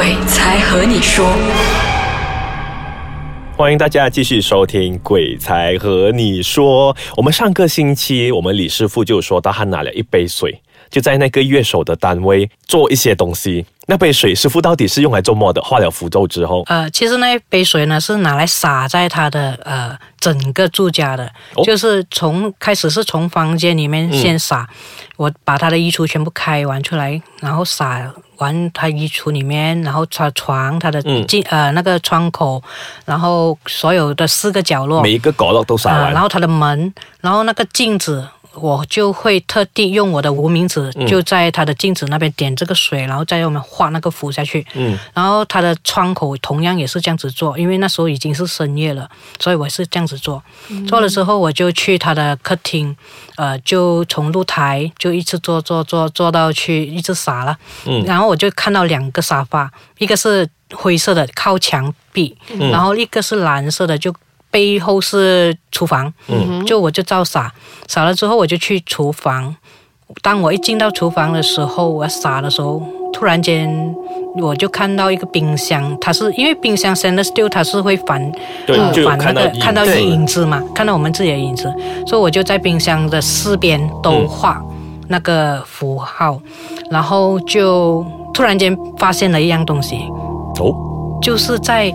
鬼才和你说。欢迎大家继续收听《鬼才和你说》。我们上个星期，我们李师傅就说到，他拿了一杯水，就在那个乐手的单位做一些东西。那杯水，师傅到底是用来做么的？画了符咒之后，呃，其实那一杯水呢，是拿来洒在他的呃整个住家的，哦就是从开始是从房间里面先洒，我把他的衣橱全部开完出来，然后洒完他衣橱里面，然后他床、他的嗯、呃那个窗口，然后所有的四个角落，每一个角落都撒完。啊然后他的门，然后那个镜子，我就会特地用我的无名指，嗯就在他的镜子那边点这个水，然后再用我们画那个符下去。嗯，然后他的窗口同样也是这样子做，因为那时候已经是深夜了，所以我是这样子做。做了之后，我就去他的客厅，呃，就从露台就一直做做做做到去一直撒了。嗯然后我就看到两个沙发，一个是灰色的靠墙壁，嗯然后一个是蓝色的就。背后是厨房，嗯。就我就照撒，撒了之后我就去厨房。当我一进到厨房的时候，我撒的时候，突然间我就看到一个冰箱，它是因为冰箱 stainless steel 它是会反对呃反那看到影个看到子影子嘛，看到我们自己的影子，所以我就在冰箱的四边都嗯画那个符号，然后就突然间发现了一样东西，哦，就是在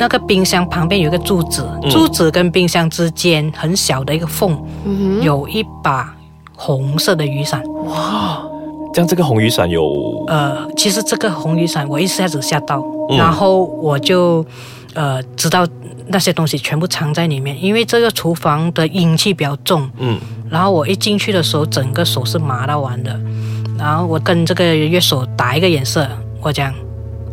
那个冰箱旁边有一个柱子，嗯。柱子跟冰箱之间很小的一个缝，有一把红色的雨伞。这样这个红雨伞有呃，其实这个红雨伞我一下子吓到，嗯。然后我就呃知道那些东西全部藏在里面，因为这个厨房的阴气比较重，嗯。然后我一进去的时候，整个手是麻到完的，然后我跟这个乐手打一个眼色，我讲。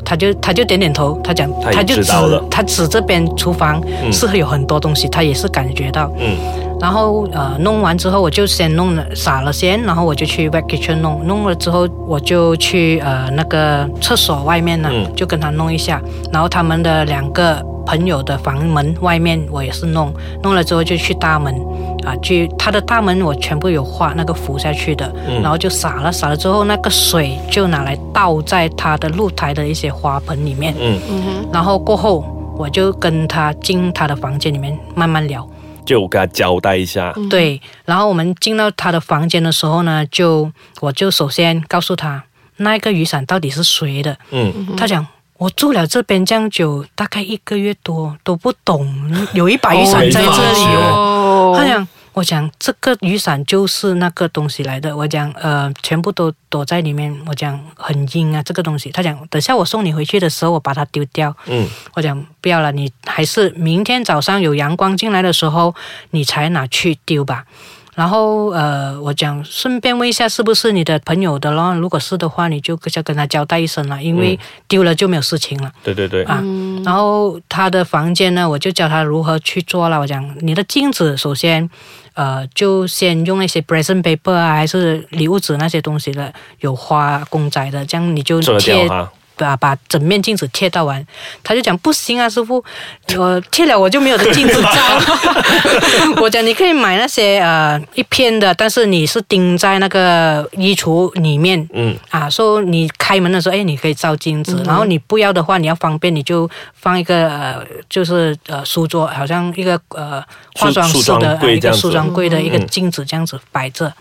他就他就点点头，他讲他就指他指这边厨房嗯是有很多东西，他也是感觉到。嗯然后呃弄完之后，我就先弄了撒了先，然后我就去 kitchen 弄，弄了之后我就去呃那个厕所外面呢，嗯就跟他弄一下，然后他们的两个朋友的房门外面我也是弄，弄了之后就去大门。啊，去他的大门我全部有画那个符下去的，嗯然后就洒了，洒了之后那个水就拿来倒在他的露台的一些花盆里面，嗯，然后过后我就跟他进他的房间里面慢慢聊，就跟他交代一下。对，然后我们进到他的房间的时候呢，就我就首先告诉他那个雨伞到底是谁的。嗯他讲我住了这边这样久，大概一个月多都不懂有一把雨伞在这里哦。他讲。我讲这个雨伞就是那个东西来的，我讲呃全部都躲在里面，我讲很阴啊这个东西。他讲等下我送你回去的时候，我把它丢掉。嗯我讲不要了，你还是明天早上有阳光进来的时候，你才拿去丢吧。然后呃，我讲顺便问一下，是不是你的朋友的咯？如果是的话，你就要跟他交代一声了，因为丢了就没有事情了。对对对，啊，然后他的房间呢，我就教他如何去做了。我讲你的镜子，首先，呃，就先用那些 present paper 啊，还是礼物纸那些东西的，有花公仔的，这样你就贴。把把整面镜子贴到完，他就讲不行啊，师傅，我贴了我就没有的镜子照。我讲你可以买那些呃一片的，但是你是钉在那个衣橱里面，嗯啊，说你开门的时候，哎，你可以照镜子，然后你不要的话，你要方便，你就放一个呃，就是呃书桌，好像一个呃化妆室的呃一个梳妆柜的一个嗯镜子这样子摆着。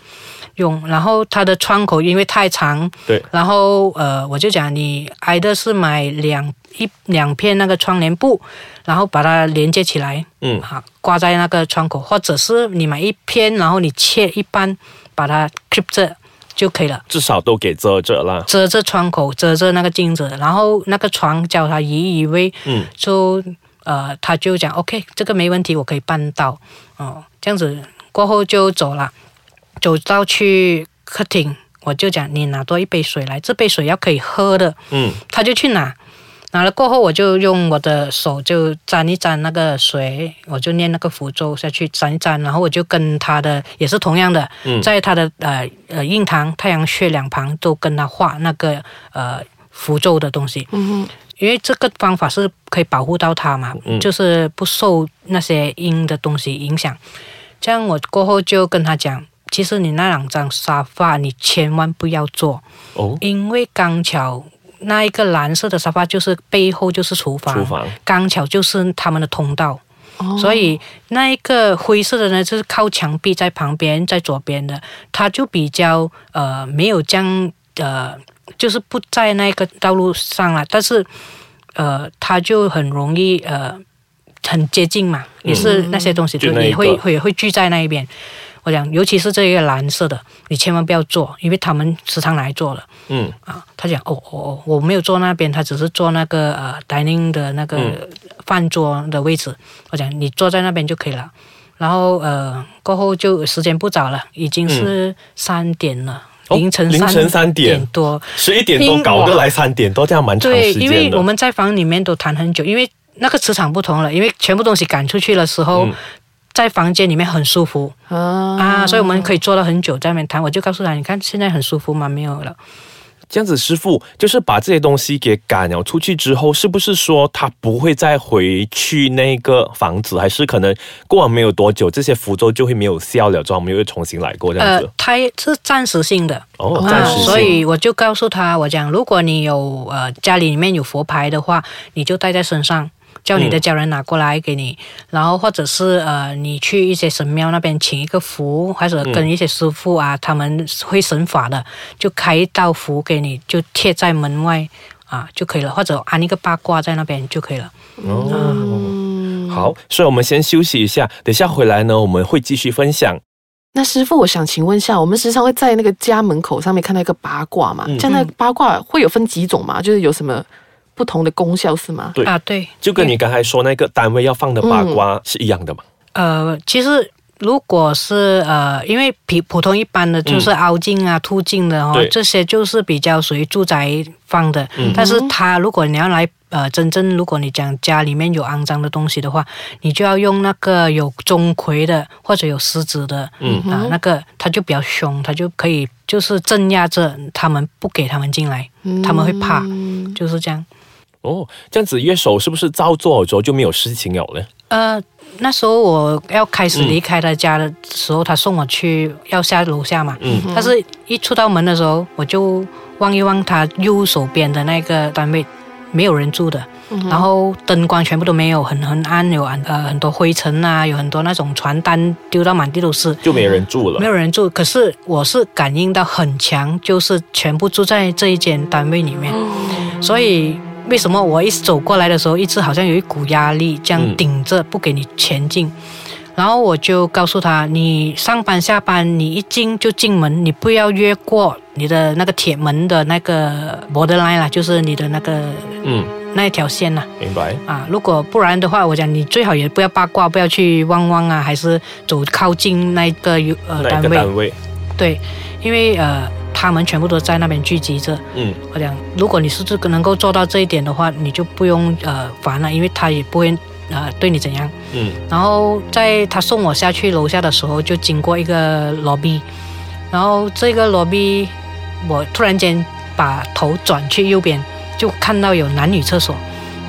用，然后它的窗口因为太长，对，然后呃，我就讲你挨的是买两一两片那个窗帘布，然后把它连接起来，嗯。啊，挂在那个窗口，或者是你买一片，然后你切一半，把它 clip 着就可以了。至少都给遮着啦。遮着窗口，遮着那个镜子，然后那个床叫他移移位，嗯。就呃，他就讲 OK，这个没问题，我可以办到，哦，这样子过后就走了，走到去客厅，我就讲你拿多一杯水来，这杯水要可以喝的，嗯他就去拿。拿了过后，我就用我的手就沾一沾那个水，我就念那个符咒下去沾一沾，然后我就跟他的也是同样的，嗯在他的呃呃印堂、太阳穴两旁都跟他画那个呃符咒的东西。嗯因为这个方法是可以保护到他嘛，嗯就是不受那些阴的东西影响。这样我过后就跟他讲，其实你那两张沙发你千万不要坐，哦？因为刚巧那一个蓝色的沙发就是背后就是厨房，厨房。刚巧就是他们的通道。哦。所以那一个灰色的呢，就是靠墙壁在旁边，在左边的，它就比较呃没有这样呃，就是不在那个道路上了，但是呃，它就很容易呃很接近嘛，也是那些东西就也会个会会聚在那一边。我讲，尤其是这个蓝色的，你千万不要坐，因为他们时常来做了。嗯，啊，他讲哦哦哦，我没有坐那边，他只是坐那个呃 dining 的那个嗯饭桌的位置。我讲你坐在那边就可以了。然后呃过后就时间不早了，已经是三点了，哦凌晨凌晨三点多。十一点多搞得来三点多，这样蛮长对，时间的。因为我们在房里面都谈很久，因为那个磁场不同了，因为全部东西赶出去的时候。嗯在房间里面很舒服啊啊，所以我们可以坐了很久在那边谈。我就告诉他，你看现在很舒服吗？没有了。这样子，师傅就是把这些东西给赶了出去之后，是不是说他不会再回去那个房子，还是可能过完没有多久，这些符咒就会没有效了，之后我们又会重新来过这样子？，呃它是暂时性的。哦，啊暂时性。所以我就告诉他，我讲，如果你有呃家里里面有佛牌的话，你就带在身上，叫你的家人拿过来给你，然后或者是呃你去一些神庙那边请一个符，或者跟一些师傅啊，他们会神法的，就开一道符给你，就贴在门外啊就可以了，或者安一个八卦在那边就可以了。哦，好，所以我们先休息一下，等下回来呢，我们会继续分享。那师傅，我想请问一下，我们时常会在那个家门口上面看到一个八卦嘛？嗯这样那个八卦会有分几种嘛？就是有什么不同的功效是吗？对啊，对，就跟你刚才说那个单位要放的八卦是一样的嘛？呃，其实如果是呃，因为普普通一般的就是凹进啊、凸进的哦，这些就是比较属于住宅放的。嗯但是它如果你要来呃，真正如果你讲家里面有肮脏的东西的话，你就要用那个有钟馗的或者有狮子的，嗯啊，那个它就比较凶，它就可以就是镇压着他们，不给他们进来，他们会怕，嗯就是这样。哦，这样子乐手是不是照做了之后就没有事情了呢？呃，那时候我要开始离开他家的时候，他送我去要下楼下嘛。嗯但是一出到门的时候，我就望一望他右手边的那个单位，没有人住的，然后灯光全部都没有，很很暗，有很呃很多灰尘啊，有很多那种传单丢到满地都是。就没人住了没。有人住，可是我是感应到很强，就是全部住在这一间单位里面，所以为什么我一走过来的时候，一直好像有一股压力这样嗯。顶着不给你前进，然后我就告诉他，你上班下班，你一进就进门，你不要越过你的那个铁门的那个 borderline 啦，就是你的那个嗯，那一条线呐、明白。啊，如果不然的话，我讲你最好也不要八卦，不要去汪汪啊，还是走靠近那个有呃单位，单位，对，因为呃他们全部都在那边聚集着。嗯。我讲，如果你是这个能够做到这一点的话，你就不用呃烦了，因为他也不会呃对你怎样。嗯。然后在他送我下去楼下的时候，就经过一个 lobby，然后这个 lobby 我突然间把头转去右边，就看到有男女厕所，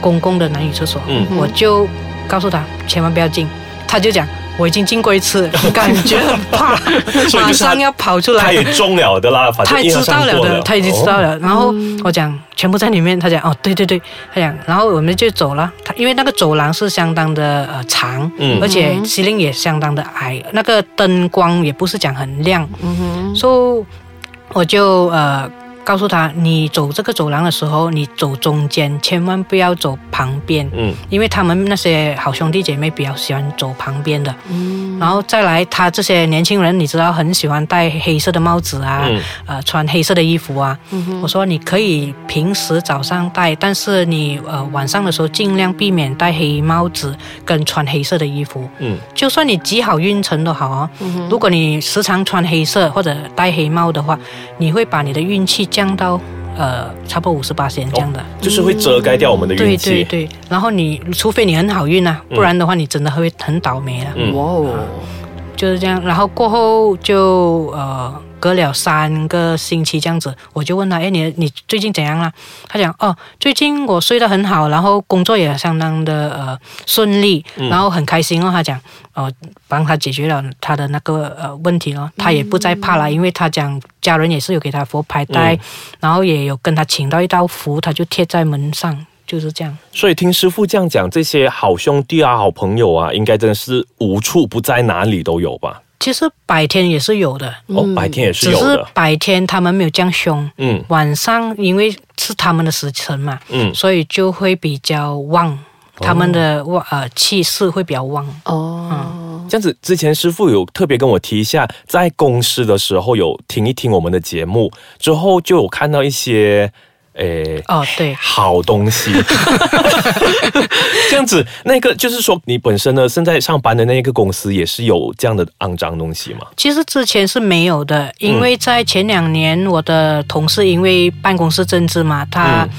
公共的男女厕所，嗯。我就告诉他千万不要进，他就讲我已经进过一次，感觉很怕，马上要跑出来。他也中了的啦，反正他也知道了的，他已经知道了。了。然后我讲全部在里面，他讲哦，对对对，他讲，然后我们就走了。他因为那个走廊是相当的呃长，嗯而且西令也相当的矮，那个灯光也不是讲很亮，嗯哼，所以我就呃告诉他，你走这个走廊的时候，你走中间，千万不要走旁边，嗯。因为他们那些好兄弟姐妹比较喜欢走旁边的。嗯。然后再来，他这些年轻人，你知道很喜欢戴黑色的帽子啊，嗯。呃，穿黑色的衣服啊。嗯我说你可以平时早上戴，但是你呃晚上的时候尽量避免戴黑帽子跟穿黑色的衣服。嗯。就算你极好运程都好啊，如果你时常穿黑色或者戴黑帽的话，你会把你的运气降到呃差不多五十八线这样的。就是会遮盖掉我们的对运气。对对，然后你除非你很好运啊，不然的话你真的会很倒霉啊。嗯哇哦，就是这样。然后过后就呃隔了三个星期这样子，我就问他，哎，你你最近怎样啦？他讲，哦，最近我睡得很好，然后工作也相当的呃顺利，然后很开心哦。他讲，哦，帮他解决了他的那个呃问题了，他也不再怕了，因为他讲家人也是有给他佛牌带，然后也有跟他请到一道符，他就贴在门上，就是这样。所以听师傅这样讲，这些好兄弟啊、好朋友啊，应该真的是无处不在，哪里都有吧？其实白天也是有的，哦，白天也是有的只是。白天他们没有这样凶，嗯晚上因为是他们的时辰嘛，嗯，所以就会比较旺，他们的旺呃气势会比较旺。哦，这样子，之前师傅有特别跟我提一下，在公司的时候有听一听我们的节目，之后就有看到一些。诶，哦，对，好东西，这样子，那个就是说，你本身呢，现在上班的那个公司也是有这样的肮脏东西吗？其实之前是没有的，因为在前两年，我的同事因为办公室政治嘛，他、嗯。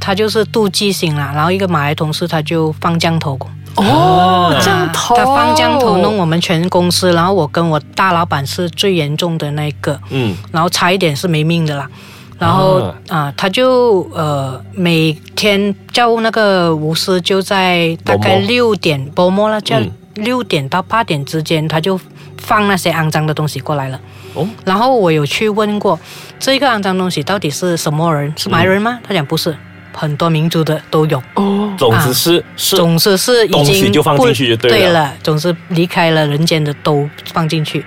他就是妒忌心啦，然后一个马来同事他就放降头。哦，这样头，他放降头弄我们全公司，然后我跟我大老板是最严重的那一个，嗯。然后差一点是没命的啦。然后啊啊、他就呃每天叫那个巫师就在大概六点波莫了，叫嗯六点到八点之间，他就放那些肮脏的东西过来了。哦，然后我有去问过，这个肮脏东西到底是什么人？是埋人吗？他讲不是，很多民族的都有。哦，总之是、是总之是已东西经就放进去对了了，总之离开了人间的都放进去，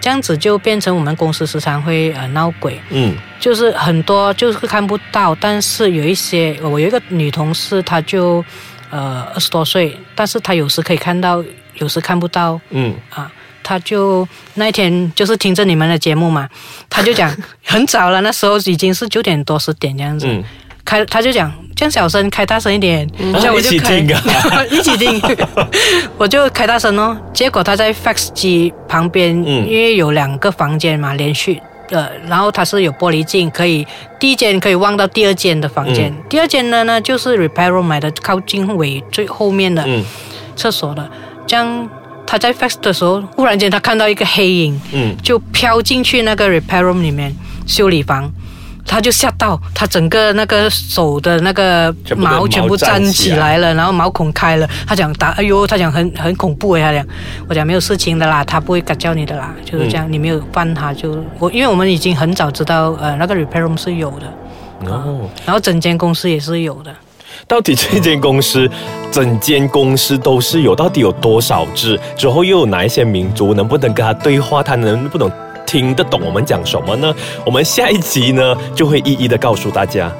这样子就变成我们公司时常会呃闹鬼，嗯。就是很多就是看不到，但是有一些我有一个女同事，她就呃二十多岁，但是她有时可以看到，有时看不到。嗯。啊。她就那一天就是听着你们的节目嘛，她就讲 很早了，那时候已经是九点多十点这样子，嗯，开她就讲这样小声，开大声一点，这样我就开 一起听，我就开大声哦。结果他在 fax 机旁边，嗯。因为有两个房间嘛，连续。的，然后它是有玻璃镜，可以第一间可以望到第二间的房间，嗯。第二间的呢就是 repair room 买的靠近尾最后面的嗯。厕所的。这样他在 fax 的时候，忽然间他看到一个黑影，嗯，就飘进去那个 repair room 里面修理房，他就吓到，他整个那个手的那个毛毛全部站站起来了，然后毛孔开了。他讲打，哎呦，他讲很很恐怖诶，他讲，我讲没有事情的啦，他不会敢叫你的啦，就是这样，你没有犯他就我，因为我们已经很早知道，呃，那个 repair room 是有的，哦，然后整间公司也是有的。到底这间公司，整间公司都是有，到底有多少只？之后又有哪一些民族？能不能跟他对话？他能不能听得懂我们讲什么呢？我们下一集呢就会一一的告诉大家。